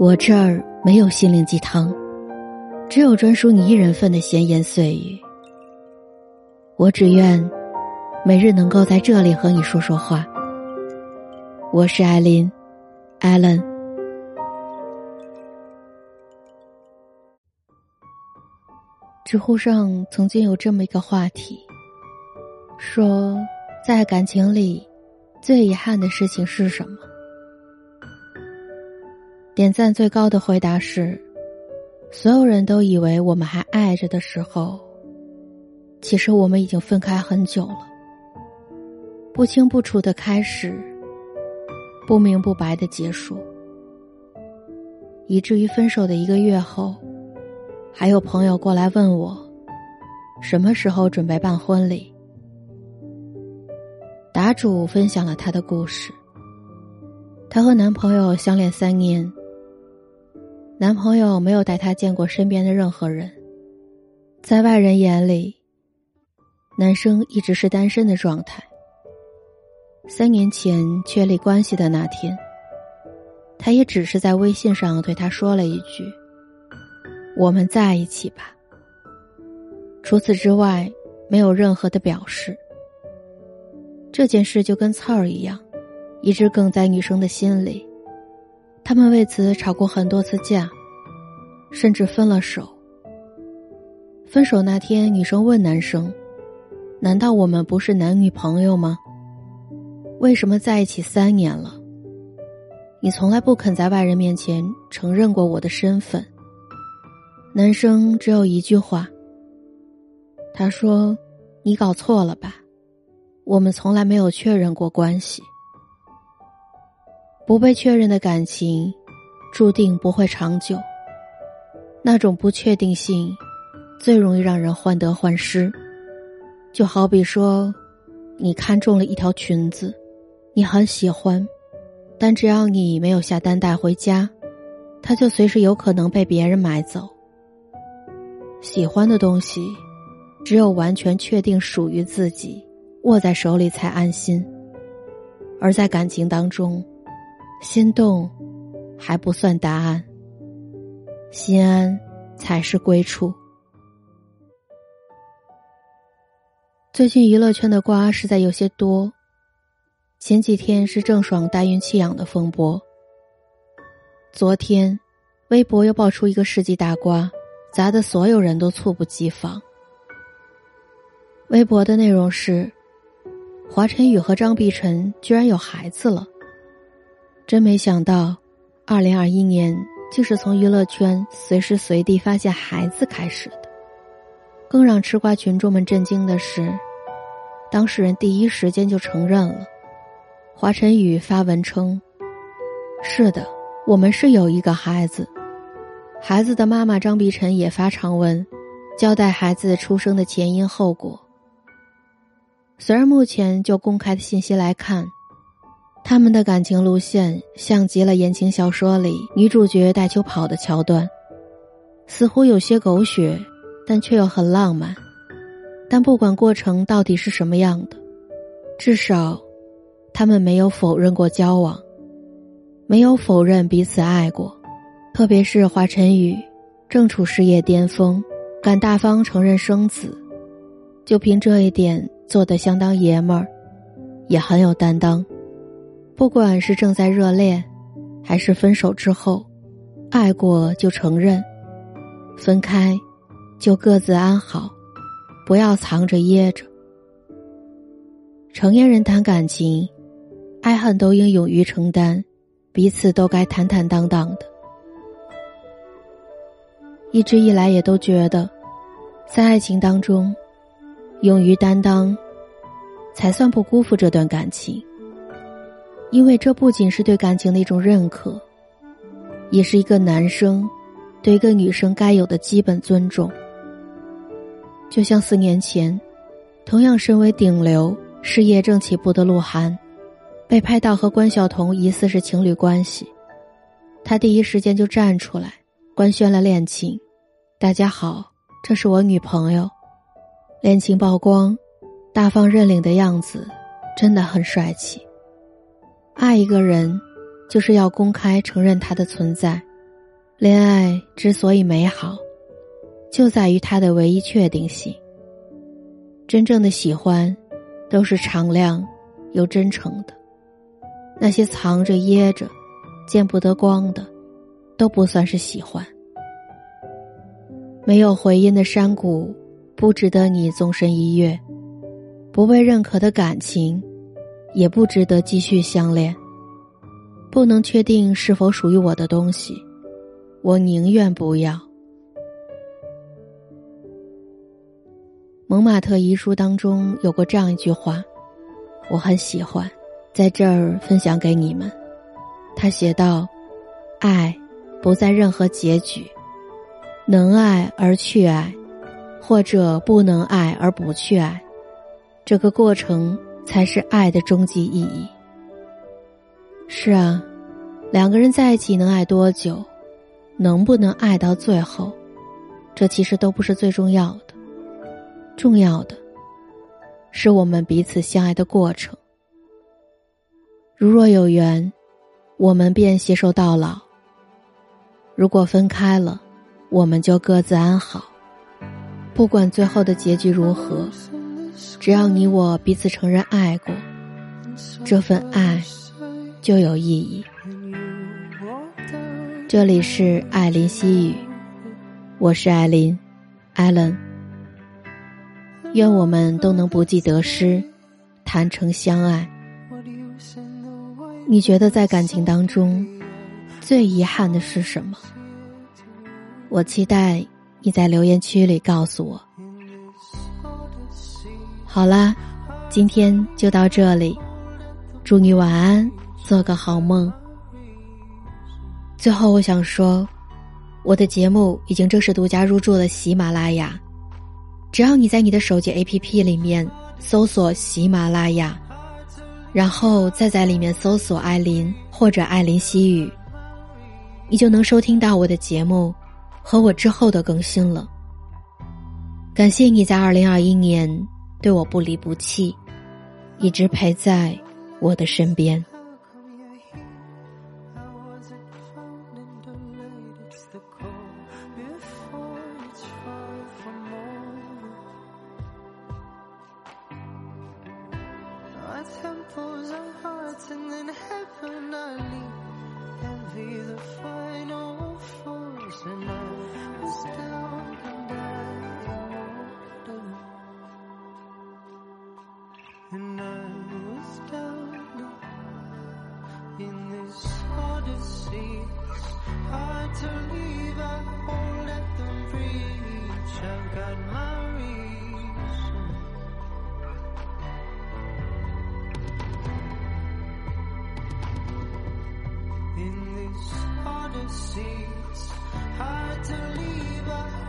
我这儿没有心灵鸡汤，只有专属你一人份的闲言碎语。我只愿每日能够在这里和你说说话。我是艾琳，艾伦。知乎上曾经有这么一个话题，说在感情里最遗憾的事情是什么？点赞最高的回答是：所有人都以为我们还爱着的时候，其实我们已经分开很久了。不清不楚的开始，不明不白的结束，以至于分手的一个月后，还有朋友过来问我，什么时候准备办婚礼。答主分享了他的故事，她和男朋友相恋三年。男朋友没有带她见过身边的任何人，在外人眼里，男生一直是单身的状态。三年前确立关系的那天，他也只是在微信上对他说了一句：“我们在一起吧。”除此之外，没有任何的表示。这件事就跟刺儿一样，一直梗在女生的心里。他们为此吵过很多次架，甚至分了手。分手那天，女生问男生：“难道我们不是男女朋友吗？为什么在一起三年了，你从来不肯在外人面前承认过我的身份？”男生只有一句话：“他说，你搞错了吧？我们从来没有确认过关系。”不被确认的感情，注定不会长久。那种不确定性，最容易让人患得患失。就好比说，你看中了一条裙子，你很喜欢，但只要你没有下单带回家，它就随时有可能被别人买走。喜欢的东西，只有完全确定属于自己，握在手里才安心。而在感情当中，心动还不算答案，心安才是归处。最近娱乐圈的瓜实在有些多，前几天是郑爽代孕弃养的风波，昨天微博又爆出一个世纪大瓜，砸得所有人都猝不及防。微博的内容是：华晨宇和张碧晨居然有孩子了。真没想到，二零二一年竟是从娱乐圈随时随地发现孩子开始的。更让吃瓜群众们震惊的是，当事人第一时间就承认了。华晨宇发文称：“是的，我们是有一个孩子。”孩子的妈妈张碧晨也发长文，交代孩子出生的前因后果。虽然目前就公开的信息来看，他们的感情路线像极了言情小说里女主角带球跑的桥段，似乎有些狗血，但却又很浪漫。但不管过程到底是什么样的，至少，他们没有否认过交往，没有否认彼此爱过。特别是华晨宇，正处事业巅峰，敢大方承认生子，就凭这一点做得相当爷们儿，也很有担当。不管是正在热恋，还是分手之后，爱过就承认，分开就各自安好，不要藏着掖着。成年人谈感情，爱恨都应勇于承担，彼此都该坦坦荡荡的。一直以来也都觉得，在爱情当中，勇于担当，才算不辜负这段感情。因为这不仅是对感情的一种认可，也是一个男生对一个女生该有的基本尊重。就像四年前，同样身为顶流、事业正起步的鹿晗，被拍到和关晓彤疑似是情侣关系，他第一时间就站出来官宣了恋情。大家好，这是我女朋友。恋情曝光，大方认领的样子真的很帅气。爱一个人，就是要公开承认他的存在，恋爱之所以美好，就在于它的唯一确定性。真正的喜欢，都是敞亮又真诚的。那些藏着掖着、见不得光的，都不算是喜欢。没有回音的山谷，不值得你纵身一跃；不被认可的感情，也不值得继续相恋。不能确定是否属于我的东西。我宁愿不要。《蒙马特遗书》当中有过这样一句话，我很喜欢，在这儿分享给你们。他写道：“爱不在任何结局，能爱而去爱，或者不能爱而不去爱，这个过程才是爱的终极意义。”是啊，两个人在一起能爱多久？能不能爱到最后，这其实都不是最重要的。重要的，是我们彼此相爱的过程。如若有缘，我们便携手到老；如果分开了，我们就各自安好。不管最后的结局如何，只要你我彼此承认爱过，这份爱就有意义。这里是艾琳西语，我是艾琳，艾伦。愿我们都能不计得失，坦诚相爱。你觉得在感情当中，最遗憾的是什么？我期待你在留言区里告诉我。好啦，今天就到这里，祝你晚安，做个好梦。最后，我想说，我的节目已经正式独家入驻了喜马拉雅。只要你在你的手机 APP 里面搜索喜马拉雅，然后再在里面搜索艾琳或者艾琳西语，你就能收听到我的节目和我之后的更新了。感谢你在二零二一年对我不离不弃，一直陪在我的身边。It's hard to leave I won't let them reach I've got my seas. Hard to leave, I